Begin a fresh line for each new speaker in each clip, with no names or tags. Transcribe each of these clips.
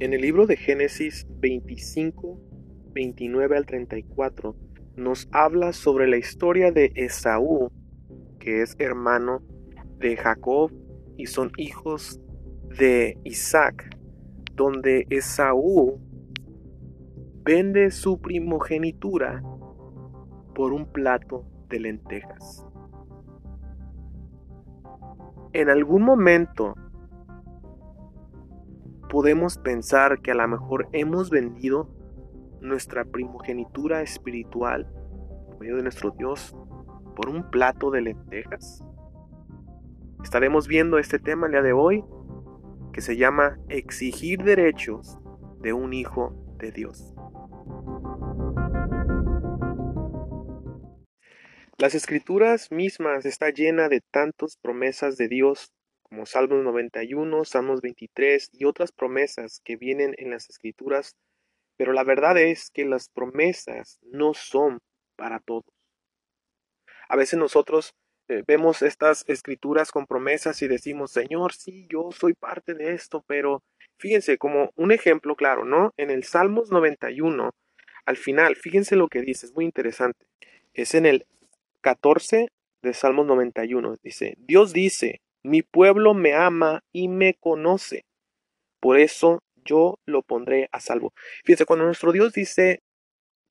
En el libro de Génesis 25, 29 al 34, nos habla sobre la historia de Esaú, que es hermano de Jacob y son hijos de Isaac, donde Esaú vende su primogenitura por un plato de lentejas. En algún momento podemos pensar que a lo mejor hemos vendido nuestra primogenitura espiritual por medio de nuestro Dios por un plato de lentejas. Estaremos viendo este tema el día de hoy que se llama exigir derechos de un hijo de Dios. Las escrituras mismas está llena de tantas promesas de Dios como Salmos 91, Salmos 23 y otras promesas que vienen en las escrituras, pero la verdad es que las promesas no son para todos. A veces nosotros eh, vemos estas escrituras con promesas y decimos, Señor, sí, yo soy parte de esto, pero fíjense, como un ejemplo claro, ¿no? En el Salmos 91, al final, fíjense lo que dice, es muy interesante. Es en el 14 de Salmos 91. Dice, Dios dice, mi pueblo me ama y me conoce. Por eso yo lo pondré a salvo. Fíjense, cuando nuestro Dios dice,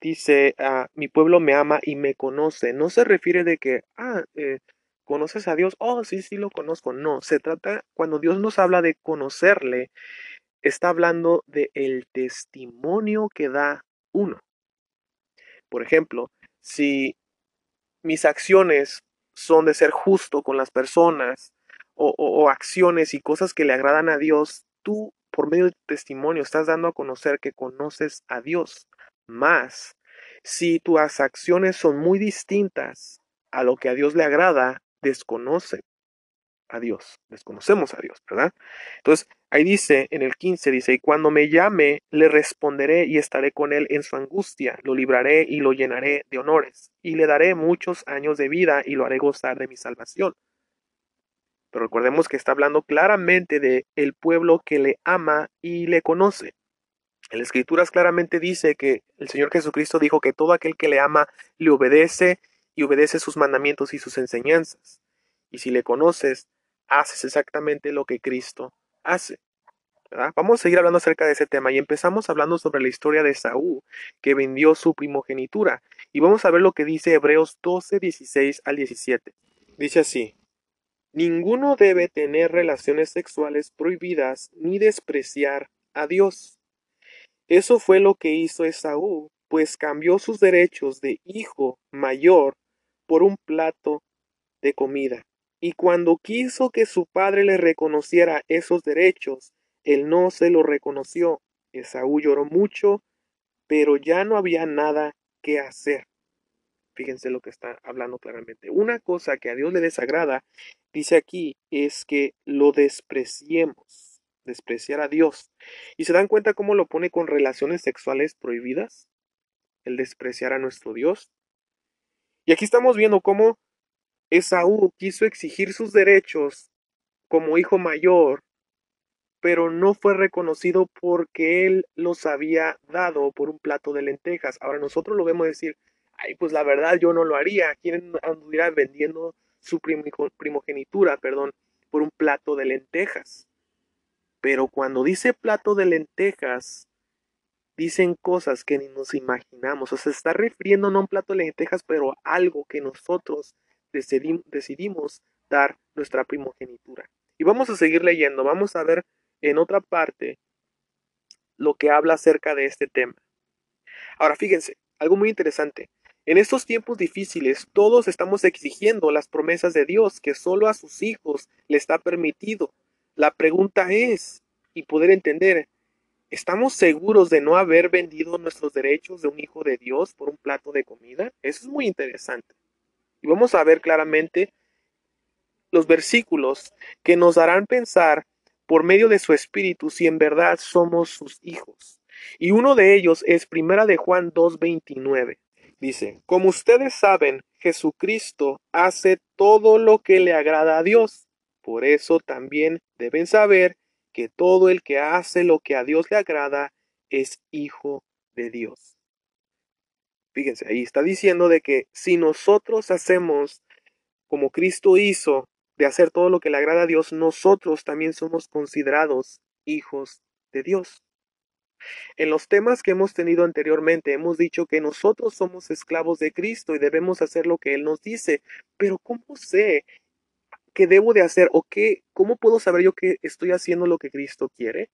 dice, ah, mi pueblo me ama y me conoce, no se refiere de que, ah, eh, ¿conoces a Dios? Oh, sí, sí lo conozco. No, se trata, cuando Dios nos habla de conocerle, está hablando de el testimonio que da uno. Por ejemplo, si mis acciones son de ser justo con las personas o, acciones y cosas que le agradan a Dios, tú por medio de tu testimonio estás dando a conocer que conoces a Dios. Más, si tus acciones son muy distintas a lo que a Dios le agrada, desconoce a Dios, desconocemos a Dios, ¿verdad? Entonces, ahí dice, en el 15 dice, y cuando me llame, le responderé y estaré con él en su angustia, lo libraré y lo llenaré de honores, y le daré muchos años de vida y lo haré gozar de mi salvación. Pero recordemos que está hablando claramente de el pueblo que le ama y le conoce. En las escrituras claramente dice que el Señor Jesucristo dijo que todo aquel que le ama le obedece y obedece sus mandamientos y sus enseñanzas. Y si le conoces, haces exactamente lo que Cristo hace. Vamos a seguir hablando acerca de ese tema y empezamos hablando sobre la historia de Saúl, que vendió su primogenitura. Y vamos a ver lo que dice Hebreos 12, 16 al 17. Dice así, Ninguno debe tener relaciones sexuales prohibidas ni despreciar a Dios. Eso fue lo que hizo Esaú, pues cambió sus derechos de hijo mayor por un plato de comida. Y cuando quiso que su padre le reconociera esos derechos, él no se lo reconoció. Esaú lloró mucho, pero ya no había nada que hacer. Fíjense lo que está hablando claramente. Una cosa que a Dios le desagrada, dice aquí, es que lo despreciemos, despreciar a Dios. ¿Y se dan cuenta cómo lo pone con relaciones sexuales prohibidas? El despreciar a nuestro Dios. Y aquí estamos viendo cómo Esaú quiso exigir sus derechos como hijo mayor, pero no fue reconocido porque él los había dado por un plato de lentejas. Ahora nosotros lo vemos decir, ay, pues la verdad yo no lo haría. ¿Quién anduviera vendiendo su primogenitura, perdón, por un plato de lentejas? Pero cuando dice plato de lentejas, dicen cosas que ni nos imaginamos. O sea, se está refiriendo no a un plato de lentejas, pero a algo que nosotros decidimos dar nuestra primogenitura. Y vamos a seguir leyendo, vamos a ver en otra parte lo que habla acerca de este tema. Ahora fíjense, algo muy interesante. En estos tiempos difíciles todos estamos exigiendo las promesas de Dios que solo a sus hijos le está permitido. La pregunta es, y poder entender, ¿estamos seguros de no haber vendido nuestros derechos de un hijo de Dios por un plato de comida? Eso es muy interesante. Y vamos a ver claramente los versículos que nos harán pensar por medio de su espíritu si en verdad somos sus hijos. Y uno de ellos es Primera de Juan 2:29. Dice, como ustedes saben, Jesucristo hace todo lo que le agrada a Dios. Por eso también deben saber que todo el que hace lo que a Dios le agrada es hijo de Dios. Fíjense, ahí está diciendo de que si nosotros hacemos como Cristo hizo, de hacer todo lo que le agrada a Dios, nosotros también somos considerados hijos de Dios. En los temas que hemos tenido anteriormente hemos dicho que nosotros somos esclavos de Cristo y debemos hacer lo que Él nos dice, pero ¿cómo sé qué debo de hacer o qué, cómo puedo saber yo que estoy haciendo lo que Cristo quiere?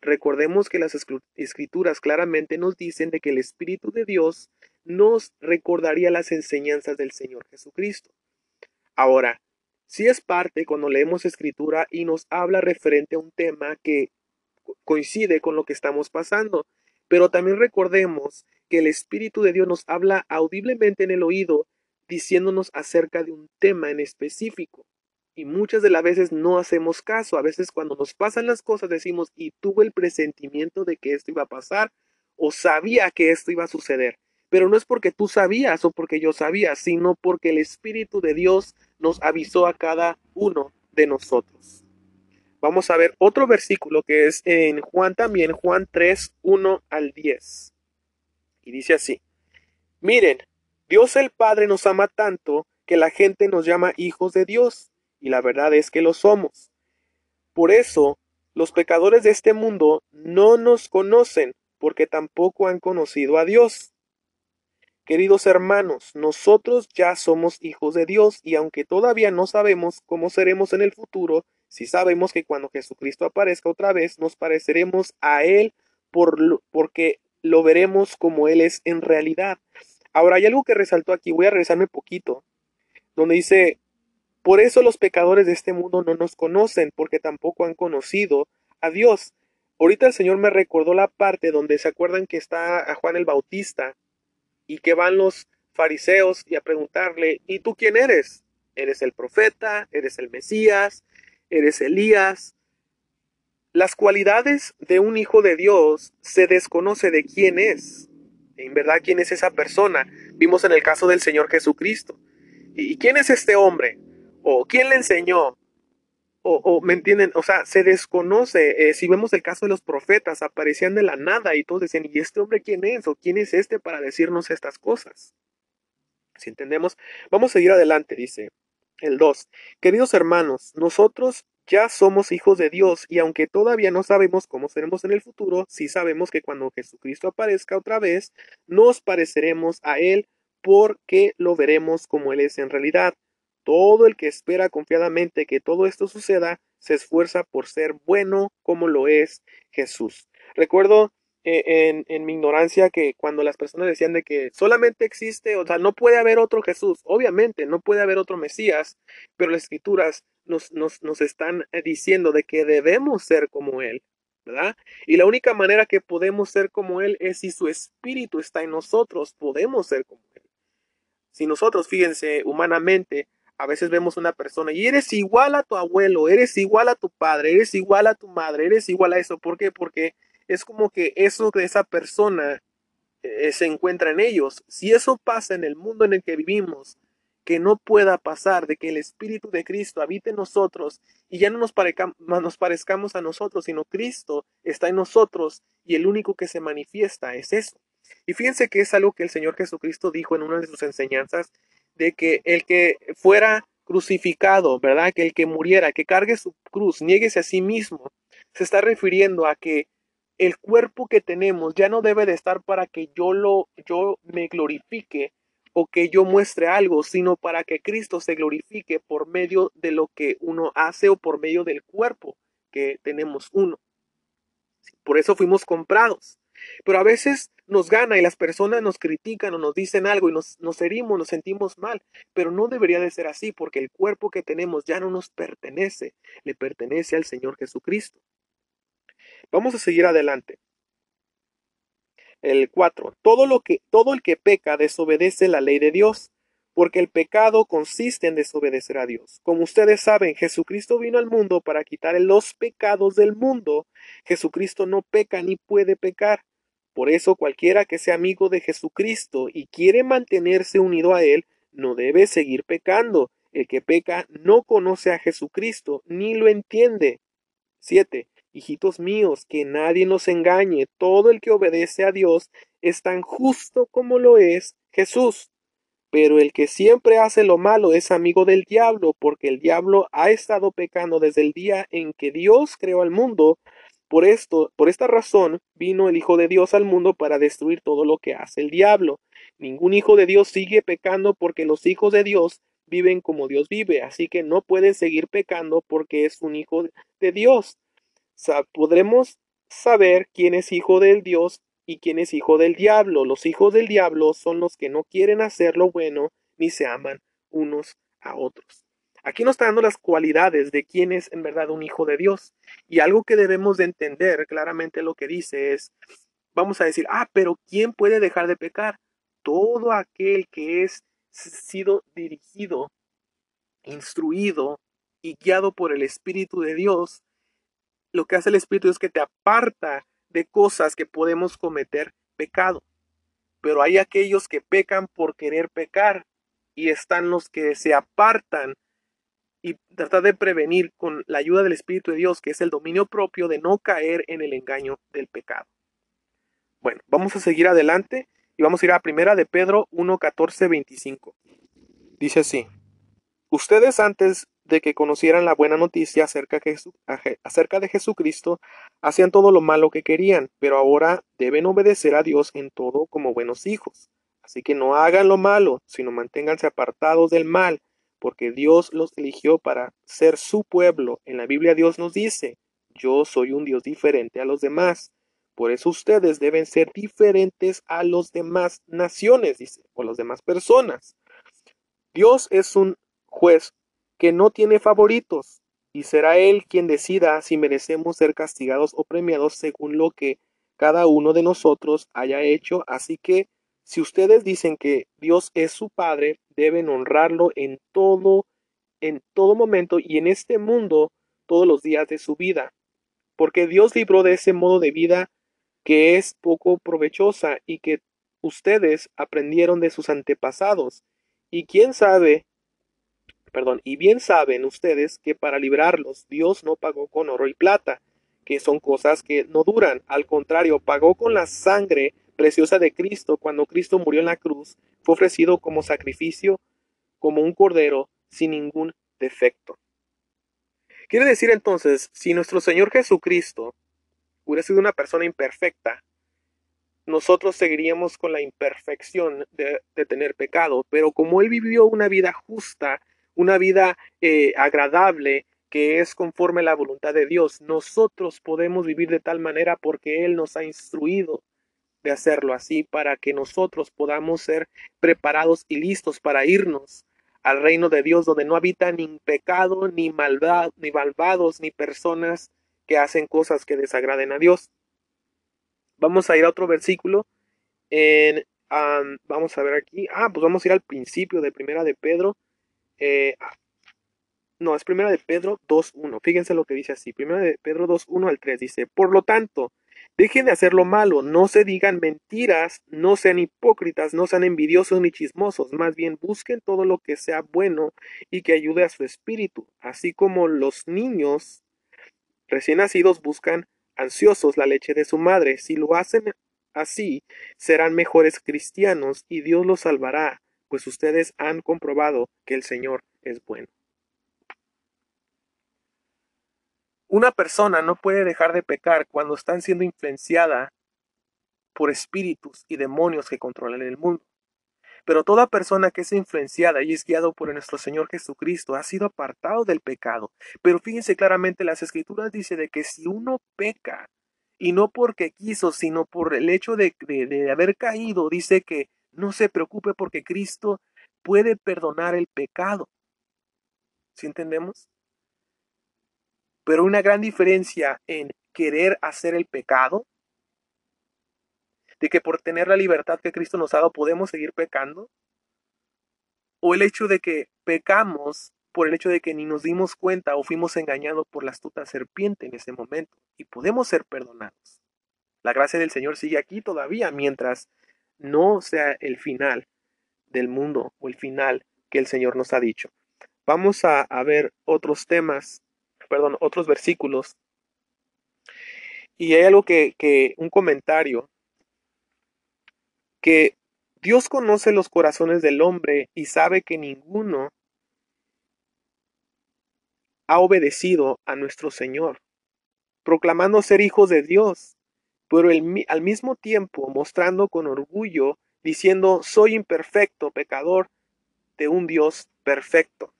Recordemos que las escrituras claramente nos dicen de que el Espíritu de Dios nos recordaría las enseñanzas del Señor Jesucristo. Ahora, si es parte cuando leemos escritura y nos habla referente a un tema que coincide con lo que estamos pasando. Pero también recordemos que el Espíritu de Dios nos habla audiblemente en el oído, diciéndonos acerca de un tema en específico. Y muchas de las veces no hacemos caso. A veces cuando nos pasan las cosas decimos, y tuve el presentimiento de que esto iba a pasar, o sabía que esto iba a suceder. Pero no es porque tú sabías o porque yo sabía, sino porque el Espíritu de Dios nos avisó a cada uno de nosotros. Vamos a ver otro versículo que es en Juan también, Juan 3, 1 al 10. Y dice así, miren, Dios el Padre nos ama tanto que la gente nos llama hijos de Dios, y la verdad es que lo somos. Por eso, los pecadores de este mundo no nos conocen, porque tampoco han conocido a Dios. Queridos hermanos, nosotros ya somos hijos de Dios y aunque todavía no sabemos cómo seremos en el futuro, si sabemos que cuando Jesucristo aparezca otra vez, nos pareceremos a Él por porque lo veremos como Él es en realidad. Ahora hay algo que resaltó aquí, voy a regresarme poquito, donde dice, por eso los pecadores de este mundo no nos conocen, porque tampoco han conocido a Dios. Ahorita el Señor me recordó la parte donde se acuerdan que está a Juan el Bautista y que van los fariseos y a preguntarle, ¿y tú quién eres? ¿Eres el profeta? ¿Eres el Mesías? Eres Elías. Las cualidades de un hijo de Dios se desconoce de quién es. En verdad, quién es esa persona. Vimos en el caso del Señor Jesucristo. ¿Y quién es este hombre? ¿O quién le enseñó? O, ¿me entienden? O sea, se desconoce. Eh, si vemos el caso de los profetas, aparecían de la nada y todos decían, ¿y este hombre quién es? ¿O quién es este para decirnos estas cosas? Si entendemos, vamos a seguir adelante, dice. El 2. Queridos hermanos, nosotros ya somos hijos de Dios y aunque todavía no sabemos cómo seremos en el futuro, sí sabemos que cuando Jesucristo aparezca otra vez, nos pareceremos a Él porque lo veremos como Él es en realidad. Todo el que espera confiadamente que todo esto suceda, se esfuerza por ser bueno como lo es Jesús. Recuerdo eh, en, mi ignorancia que cuando las personas decían de que solamente existe, o sea, no puede haber otro Jesús, obviamente no puede haber otro Mesías, pero las escrituras nos, nos, nos están eh, diciendo de que debemos ser como Él, ¿verdad? Y la única manera que podemos ser como Él es si su espíritu está en nosotros, podemos ser como Él. Si nosotros, fíjense, humanamente, a veces vemos una persona y eres igual a tu abuelo, eres igual a tu padre, eres igual a tu madre, eres igual a eso. ¿Por qué? Porque es como que eso de esa persona eh, se encuentra en ellos. Si eso pasa en el mundo en el que vivimos, que no pueda pasar de que el Espíritu de Cristo habite en nosotros y ya no nos, nos parezcamos a nosotros, sino Cristo está en nosotros y el único que se manifiesta es eso. Y fíjense que es algo que el Señor Jesucristo dijo en una de sus enseñanzas, de que el que fuera crucificado, ¿verdad? Que el que muriera, que cargue su cruz, nieguese a sí mismo, se está refiriendo a que el cuerpo que tenemos ya no debe de estar para que yo lo yo me glorifique o que yo muestre algo, sino para que Cristo se glorifique por medio de lo que uno hace o por medio del cuerpo que tenemos uno. Por eso fuimos comprados. Pero a veces nos gana y las personas nos critican o nos dicen algo y nos, nos herimos, nos sentimos mal. Pero no debería de ser así porque el cuerpo que tenemos ya no nos pertenece, le pertenece al Señor Jesucristo. Vamos a seguir adelante. El 4. Todo, lo que, todo el que peca desobedece la ley de Dios, porque el pecado consiste en desobedecer a Dios. Como ustedes saben, Jesucristo vino al mundo para quitar los pecados del mundo. Jesucristo no peca ni puede pecar. Por eso cualquiera que sea amigo de Jesucristo y quiere mantenerse unido a Él, no debe seguir pecando. El que peca no conoce a Jesucristo ni lo entiende. 7. Hijitos míos, que nadie nos engañe, todo el que obedece a Dios es tan justo como lo es Jesús. Pero el que siempre hace lo malo es amigo del diablo, porque el diablo ha estado pecando desde el día en que Dios creó al mundo. Por esto, por esta razón, vino el Hijo de Dios al mundo para destruir todo lo que hace el diablo. Ningún hijo de Dios sigue pecando porque los hijos de Dios viven como Dios vive, así que no puede seguir pecando porque es un hijo de Dios. Podremos saber quién es hijo del Dios y quién es hijo del diablo. Los hijos del diablo son los que no quieren hacer lo bueno ni se aman unos a otros. Aquí nos está dando las cualidades de quién es en verdad un hijo de Dios. Y algo que debemos de entender claramente lo que dice es, vamos a decir, ah, pero ¿quién puede dejar de pecar? Todo aquel que es sido dirigido, instruido y guiado por el Espíritu de Dios, lo que hace el Espíritu es que te aparta de cosas que podemos cometer pecado. Pero hay aquellos que pecan por querer pecar y están los que se apartan y tratan de prevenir con la ayuda del Espíritu de Dios, que es el dominio propio de no caer en el engaño del pecado. Bueno, vamos a seguir adelante y vamos a ir a primera de Pedro 1, 14, 25. Dice así, ustedes antes de que conocieran la buena noticia acerca, de Jesucristo, hacían todo lo malo que querían, pero ahora deben obedecer a Dios en todo como buenos hijos. Así que no hagan lo malo, sino manténganse apartados del mal, porque Dios los eligió para ser su pueblo. En la Biblia Dios nos dice, yo soy un Dios diferente a los demás. Por eso ustedes deben ser diferentes a los demás naciones, dice, o las demás personas. Dios es un juez que no tiene favoritos, y será Él quien decida si merecemos ser castigados o premiados según lo que cada uno de nosotros haya hecho. Así que si ustedes dicen que Dios es su Padre, deben honrarlo en todo, en todo momento y en este mundo todos los días de su vida. Porque Dios libró de ese modo de vida que es poco provechosa y que ustedes aprendieron de sus antepasados. Y quién sabe perdón, y bien saben ustedes que para librarlos Dios no pagó con oro y plata, que son cosas que no duran, al contrario, pagó con la sangre preciosa de Cristo. Cuando Cristo murió en la cruz, fue ofrecido como sacrificio, como un cordero sin ningún defecto. Quiere decir entonces, si nuestro Señor Jesucristo hubiera sido una persona imperfecta, nosotros seguiríamos con la imperfección de, de, tener pecado, pero como Él vivió una vida justa, una vida eh, agradable que es conforme a la voluntad de Dios. Nosotros podemos vivir de tal manera porque Él nos ha instruido de hacerlo así para que nosotros podamos ser preparados y listos para irnos al reino de Dios donde no habita ni pecado, ni maldad, ni malvados, ni personas que hacen cosas que desagraden a Dios. Vamos a ir a otro versículo. En, vamos a ver aquí. Ah, pues vamos a ir al principio de Primera de Pedro, eh, no, es primera de Pedro 2.1. Fíjense lo que dice así. Primera de Pedro 2.1 al 3 dice, por lo tanto, dejen de hacer lo malo, no se digan mentiras, no sean hipócritas, no sean envidiosos ni chismosos, más bien busquen todo lo que sea bueno y que ayude a su espíritu, así como los niños recién nacidos buscan ansiosos la leche de su madre. Si lo hacen así, serán mejores cristianos y Dios los salvará pues ustedes han comprobado que el Señor es bueno. Una persona no puede dejar de pecar cuando están siendo influenciada por espíritus y demonios que controlan el mundo. Pero toda persona que es influenciada y es guiado por nuestro Señor Jesucristo ha sido apartado del pecado. Pero fíjense claramente, las escrituras dice de que si uno peca, y no porque quiso, sino por el hecho de haber caído, dice que no se preocupe porque Cristo puede perdonar el pecado. ¿Sí entendemos? Pero una gran diferencia en querer hacer el pecado, de que por tener la libertad que Cristo nos ha dado podemos seguir pecando, o el hecho de que pecamos por el hecho de que ni nos dimos cuenta o fuimos engañados por la astuta serpiente en ese momento y podemos ser perdonados. La gracia del Señor sigue aquí todavía mientras no sea el final del mundo o el final que el Señor nos ha dicho. Vamos a, ver otros temas, perdón, otros versículos Y hay algo que, que, un comentario, que Dios conoce los corazones del hombre y sabe que ninguno ha obedecido a nuestro Señor, proclamando ser hijos de Dios, pero al mismo tiempo mostrando con orgullo, diciendo, soy imperfecto, pecador de un Dios perfecto.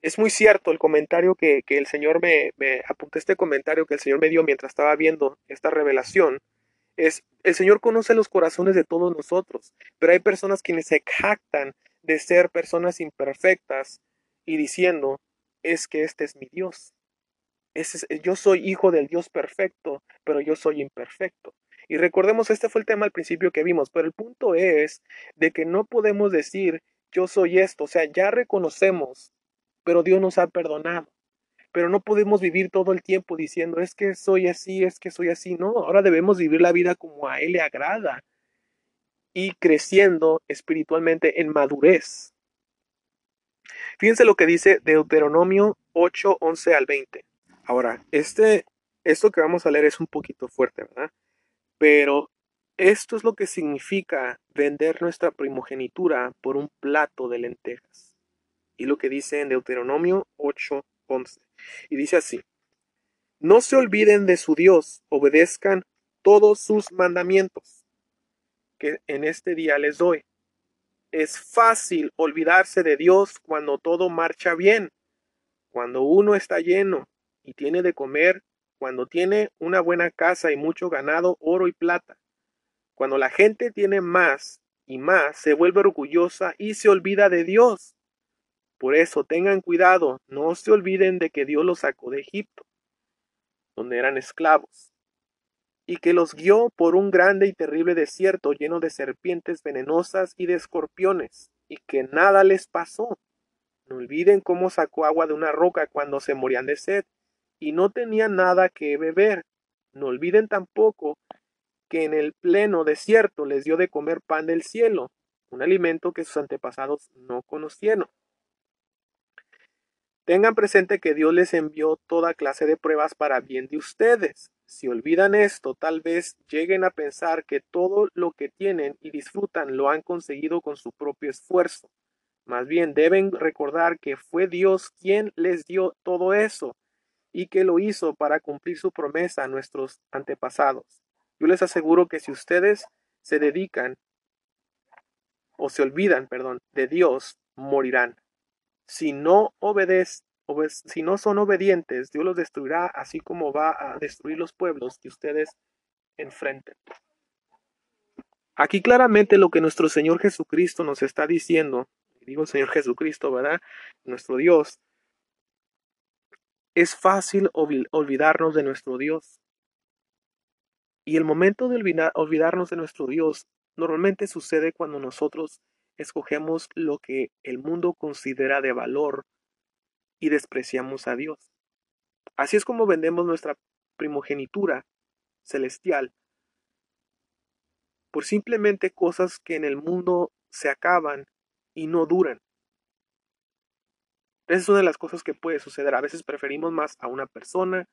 Es muy cierto el comentario que, el Señor me, me apunté este comentario que el Señor me dio mientras estaba viendo esta revelación. Es, el Señor conoce los corazones de todos nosotros, pero hay personas quienes se jactan de ser personas imperfectas y diciendo, es que este es mi Dios. Yo soy hijo del Dios perfecto, pero yo soy imperfecto. Y recordemos, este fue el tema al principio que vimos, pero el punto es de que no podemos decir yo soy esto, o sea, ya reconocemos, pero Dios nos ha perdonado. Pero no podemos vivir todo el tiempo diciendo es que soy así, es que soy así. No, ahora debemos vivir la vida como a Él le agrada y creciendo espiritualmente en madurez. Fíjense lo que dice Deuteronomio 8, 11 al 20. Ahora, este, esto que vamos a leer es un poquito fuerte, ¿verdad? Pero esto es lo que significa vender nuestra primogenitura por un plato de lentejas. Y lo que dice en Deuteronomio 8, 11. Y dice así, no se olviden de su Dios, obedezcan todos sus mandamientos que en este día les doy es fácil olvidarse de Dios cuando todo marcha bien, cuando uno está lleno y tiene de comer, cuando tiene una buena casa y mucho ganado, oro y plata. Cuando la gente tiene más y más, se vuelve orgullosa y se olvida de Dios. Por eso tengan cuidado, no se olviden de que Dios los sacó de Egipto, donde eran esclavos y que los guió por un grande y terrible desierto lleno de serpientes venenosas y de escorpiones, y que nada les pasó. No olviden cómo sacó agua de una roca cuando se morían de sed, y no tenían nada que beber. No olviden tampoco que en el pleno desierto les dio de comer pan del cielo, un alimento que sus antepasados no conocieron. Tengan presente que Dios les envió toda clase de pruebas para bien de ustedes. Si olvidan esto, tal vez lleguen a pensar que todo lo que tienen y disfrutan lo han conseguido con su propio esfuerzo. Más bien deben recordar que fue Dios quien les dio todo eso y que lo hizo para cumplir su promesa a nuestros antepasados. Yo les aseguro que si ustedes se dedican o se olvidan, perdón, de Dios, morirán. Si no obedecen, si no son obedientes, Dios los destruirá, así como va a destruir los pueblos que ustedes enfrenten. Aquí claramente lo que nuestro Señor Jesucristo nos está diciendo, digo Señor Jesucristo, ¿verdad? Nuestro Dios, es fácil olvidarnos de nuestro Dios. Y el momento de olvidarnos de nuestro Dios normalmente sucede cuando nosotros escogemos lo que el mundo considera de valor y despreciamos a Dios. Así es como vendemos nuestra primogenitura celestial por simplemente cosas que en el mundo se acaban y no duran. Esa es una de las cosas que puede suceder. A veces preferimos más a una persona,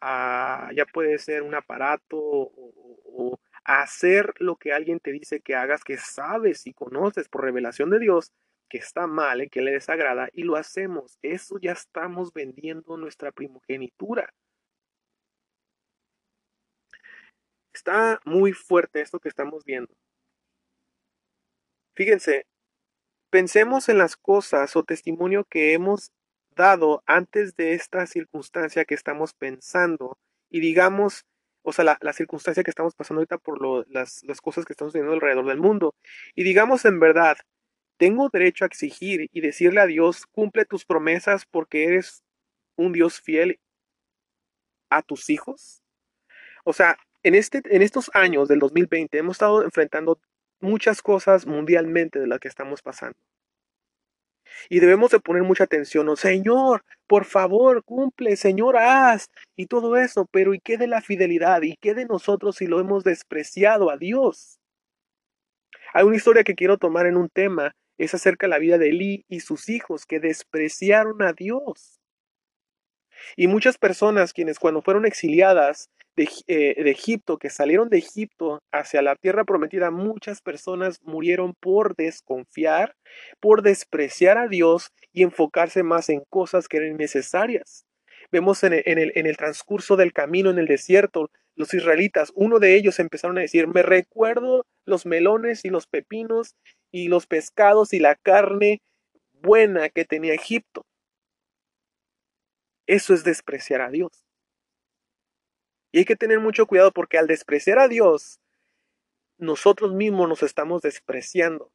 a, ya puede ser un aparato o, hacer lo que alguien te dice que hagas, que sabes y conoces por revelación de Dios que está mal, y que le desagrada, y lo hacemos. Eso ya estamos vendiendo nuestra primogenitura. Está muy fuerte esto que estamos viendo. Fíjense, pensemos en las cosas o testimonio que hemos dado antes de esta circunstancia que estamos pensando y digamos, o sea, la, circunstancia que estamos pasando ahorita por las, las cosas que estamos teniendo alrededor del mundo y digamos en verdad, tengo derecho a exigir y decirle a Dios, cumple tus promesas porque eres un Dios fiel a tus hijos. O sea, en, este, en estos años del 2020 hemos estado enfrentando muchas cosas mundialmente de las que estamos pasando. Y debemos de poner mucha atención, oh, Señor, por favor, cumple, Señor, haz, y todo eso, pero ¿y qué de la fidelidad? ¿Y qué de nosotros si lo hemos despreciado a Dios? Hay una historia que quiero tomar en un tema es acerca de la vida de Eli y sus hijos que despreciaron a Dios. Y muchas personas quienes cuando fueron exiliadas eh, de, Egipto, que salieron de Egipto hacia la tierra prometida, muchas personas murieron por desconfiar, por despreciar a Dios y enfocarse más en cosas que eran necesarias. Vemos en el, en el transcurso del camino en el desierto, los israelitas, uno de ellos empezaron a decir, me recuerdo los melones y los pepinos y los pescados y la carne buena que tenía Egipto. Eso es despreciar a Dios. Y hay que tener mucho cuidado porque al despreciar a Dios, nosotros mismos nos estamos despreciando.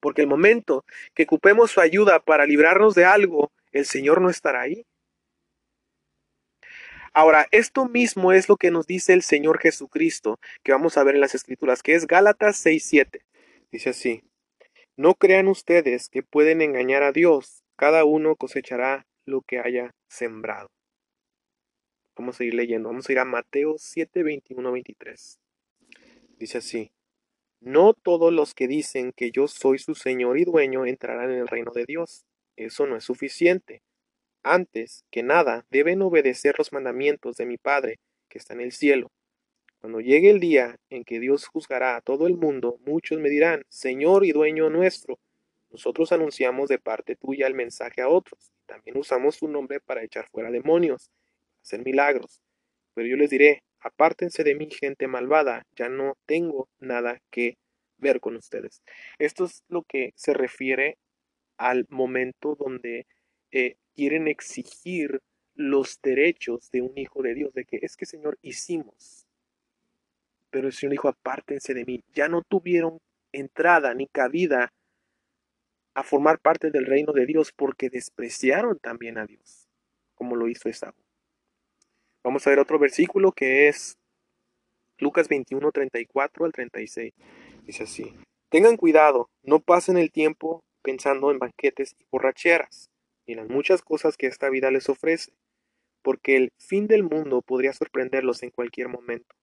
Porque el momento que ocupemos su ayuda para librarnos de algo, el Señor no estará ahí. Ahora, esto mismo es lo que nos dice el Señor Jesucristo, que vamos a ver en las Escrituras, que es Gálatas 6.7. Dice así, no crean ustedes que pueden engañar a Dios, cada uno cosechará lo que haya sembrado. Vamos a seguir leyendo. Vamos a ir a Mateo 7, 21, 23. Dice así. No todos los que dicen que yo soy su Señor y dueño entrarán en el reino de Dios. Eso no es suficiente. Antes que nada, deben obedecer los mandamientos de mi Padre, que está en el cielo. Cuando llegue el día en que Dios juzgará a todo el mundo, muchos me dirán, Señor y dueño nuestro, nosotros anunciamos de parte tuya el mensaje a otros, también usamos tu nombre para echar fuera demonios hacer milagros. Pero yo les diré, apártense de mí, gente malvada, ya no tengo nada que ver con ustedes. Esto es lo que se refiere al momento donde eh, quieren exigir los derechos de un hijo de Dios, de que es que Señor hicimos. Pero el Señor dijo, apártense de mí. Ya no tuvieron entrada ni cabida a formar parte del reino de Dios porque despreciaron también a Dios, como lo hizo Esaú. Vamos a ver otro versículo que es Lucas 21, 34 al 36. Dice así, tengan cuidado, no pasen el tiempo pensando en banquetes y borracheras, y en las muchas cosas que esta vida les ofrece, porque el fin del mundo podría sorprenderlos en cualquier momento.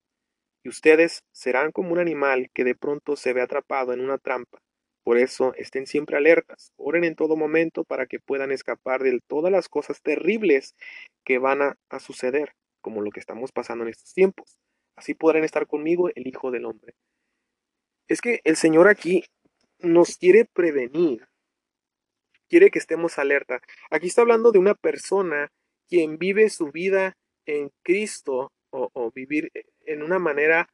Y ustedes serán como un animal que de pronto se ve atrapado en una trampa. Por eso estén siempre alertas, oren en todo momento para que puedan escapar de todas las cosas terribles que van a suceder como lo que estamos pasando en estos tiempos. Así podrán estar conmigo el Hijo del Hombre. Es que el Señor aquí nos quiere prevenir, quiere que estemos alerta. Aquí está hablando de una persona quien vive su vida en Cristo o, o vivir en una manera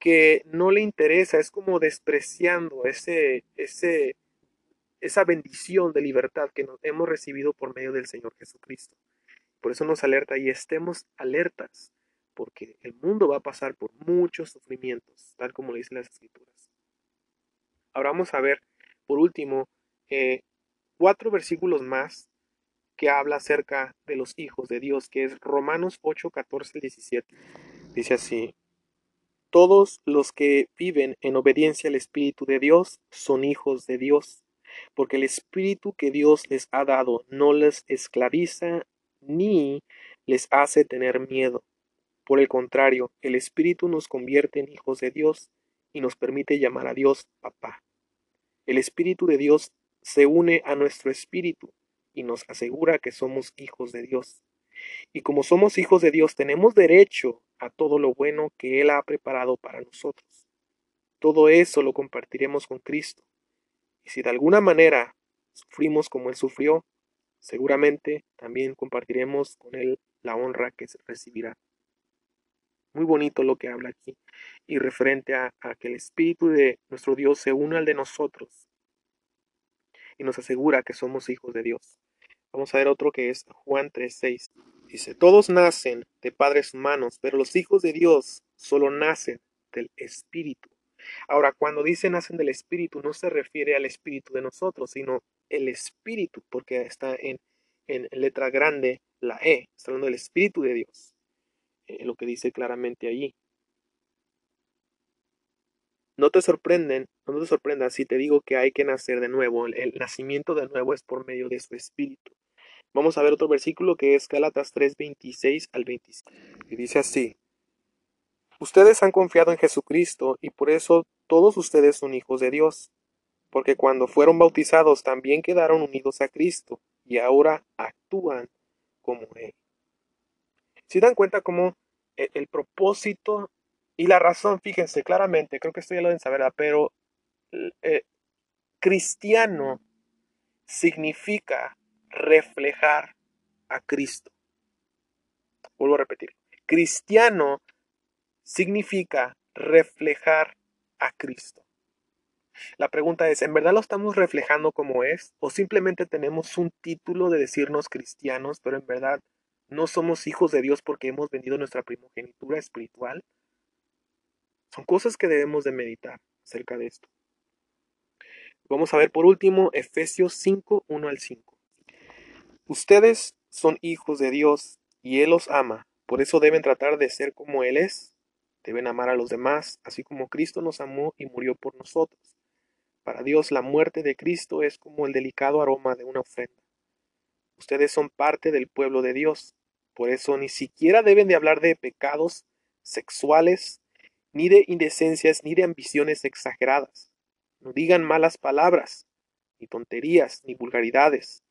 que no le interesa, es como despreciando ese, ese, esa bendición de libertad que nos hemos recibido por medio del Señor Jesucristo. Por eso nos alerta y estemos alertas, porque el mundo va a pasar por muchos sufrimientos, tal como lo dicen las escrituras. Ahora vamos a ver, por último, eh, cuatro versículos más que habla acerca de los hijos de Dios, que es Romanos 8, 14 17. Dice así, todos los que viven en obediencia al Espíritu de Dios son hijos de Dios, porque el Espíritu que Dios les ha dado no les esclaviza ni les hace tener miedo. Por el contrario, el Espíritu nos convierte en hijos de Dios y nos permite llamar a Dios papá. El Espíritu de Dios se une a nuestro espíritu y nos asegura que somos hijos de Dios. Y como somos hijos de Dios, tenemos derecho a todo lo bueno que Él ha preparado para nosotros. Todo eso lo compartiremos con Cristo. Y si de alguna manera sufrimos como Él sufrió, Seguramente también compartiremos con Él la honra que recibirá. Muy bonito lo que habla aquí y referente a, que el Espíritu de nuestro Dios se une al de nosotros y nos asegura que somos hijos de Dios. Vamos a ver otro que es Juan 3:6. Dice, todos nacen de padres humanos, pero los hijos de Dios solo nacen del Espíritu. Ahora, cuando dice nacen del Espíritu, no se refiere al Espíritu de nosotros, sino el Espíritu, porque está en, en letra grande la E, está hablando del Espíritu de Dios, eh, lo que dice claramente allí. No te sorprenden, no te sorprendas si te digo que hay que nacer de nuevo. El, nacimiento de nuevo es por medio de su espíritu. Vamos a ver otro versículo que es Gálatas 3, 26 al 25. Y dice así: Ustedes han confiado en Jesucristo y por eso todos ustedes son hijos de Dios, porque cuando fueron bautizados también quedaron unidos a Cristo y ahora actúan como Él. Si dan cuenta cómo e, el, propósito y la razón, fíjense claramente, creo que esto ya lo deben saber, pero eh, cristiano significa reflejar a Cristo. Vuelvo a repetir, cristiano significa reflejar a Cristo. La pregunta es, ¿en verdad lo estamos reflejando como es? ¿O simplemente tenemos un título de decirnos cristianos, pero en verdad no somos hijos de Dios porque hemos vendido nuestra primogenitura espiritual? Son cosas que debemos de meditar acerca de esto. Vamos a ver por último Efesios 5, 1 al 5. Ustedes son hijos de Dios y Él los ama, por eso deben tratar de ser como Él es. Deben amar a los demás, así como Cristo nos amó y murió por nosotros. Para Dios la muerte de Cristo es como el delicado aroma de una ofrenda. Ustedes son parte del pueblo de Dios, por eso ni siquiera deben de hablar de pecados sexuales, ni de indecencias, ni de ambiciones exageradas. No digan malas palabras, ni tonterías, ni vulgaridades,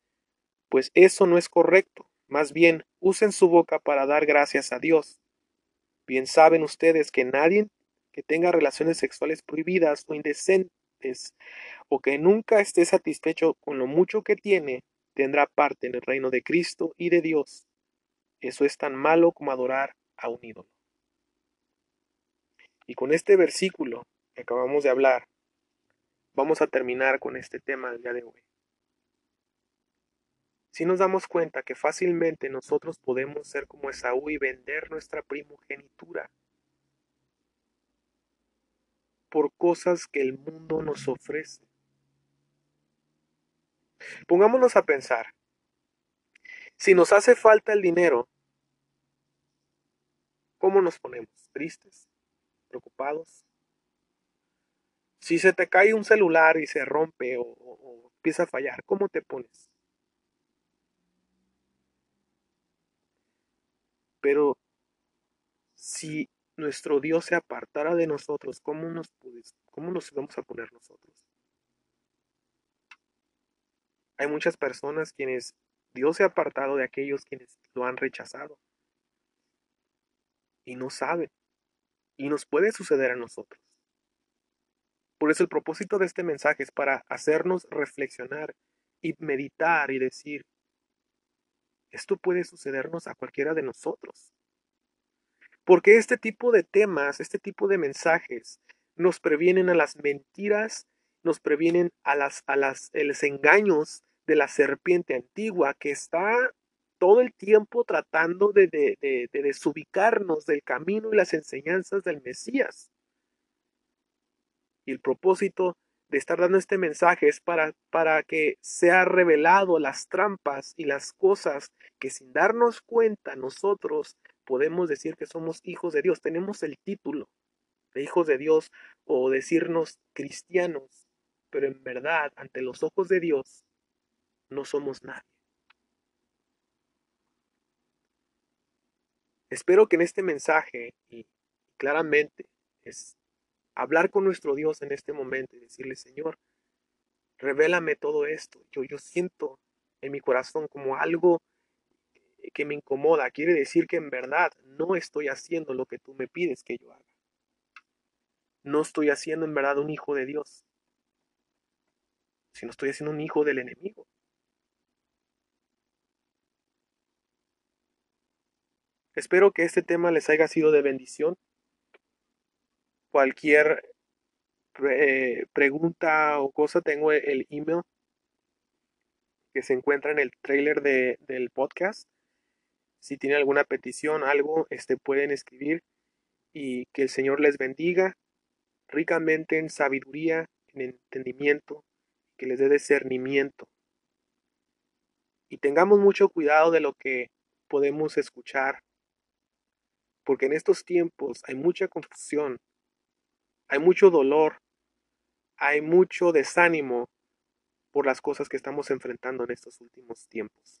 pues eso no es correcto. Más bien, usen su boca para dar gracias a Dios. Bien saben ustedes que nadie que tenga relaciones sexuales prohibidas o indecentes o que nunca esté satisfecho con lo mucho que tiene, tendrá parte en el reino de Cristo y de Dios. Eso es tan malo como adorar a un ídolo. Y con este versículo que acabamos de hablar, vamos a terminar con este tema del día de hoy. Si nos damos cuenta que fácilmente nosotros podemos ser como Esaú y vender nuestra primogenitura por cosas que el mundo nos ofrece. Pongámonos a pensar, si nos hace falta el dinero, ¿cómo nos ponemos? ¿Tristes? ¿Preocupados? Si se te cae un celular y se rompe o, empieza a fallar, ¿cómo te pones? Pero si nuestro Dios se apartara de nosotros, ¿cómo nos, cómo nos vamos a poner nosotros? Hay muchas personas quienes Dios se ha apartado de aquellos quienes lo han rechazado. Y no saben. Y nos puede suceder a nosotros. Por eso el propósito de este mensaje es para hacernos reflexionar y meditar y decir, esto puede sucedernos a cualquiera de nosotros. Porque este tipo de temas, este tipo de mensajes, nos previenen a las mentiras, nos previenen a, las, a las, los engaños de la serpiente antigua que está todo el tiempo tratando de, de, de, de desubicarnos del camino y las enseñanzas del Mesías. Y el propósito de estar dando este mensaje es para, para que sea revelado las trampas y las cosas que sin darnos cuenta nosotros podemos decir que somos hijos de Dios. Tenemos el título de hijos de Dios o decirnos cristianos, pero en verdad ante los ojos de Dios no somos nadie. Espero que en este mensaje y claramente es hablar con nuestro Dios en este momento y decirle, Señor, revélame todo esto. Yo, yo siento en mi corazón como algo que me incomoda. Quiere decir que en verdad no estoy haciendo lo que tú me pides que yo haga. No estoy haciendo en verdad un hijo de Dios, sino estoy haciendo un hijo del enemigo. Espero que este tema les haya sido de bendición cualquier pregunta o cosa, tengo el email que se encuentra en el trailer de, del podcast. Si tienen alguna petición, algo, este, pueden escribir y que el Señor les bendiga ricamente en sabiduría, en entendimiento, que les dé discernimiento. Y tengamos mucho cuidado de lo que podemos escuchar, porque en estos tiempos hay mucha confusión, hay mucho dolor, hay mucho desánimo por las cosas que estamos enfrentando en estos últimos tiempos.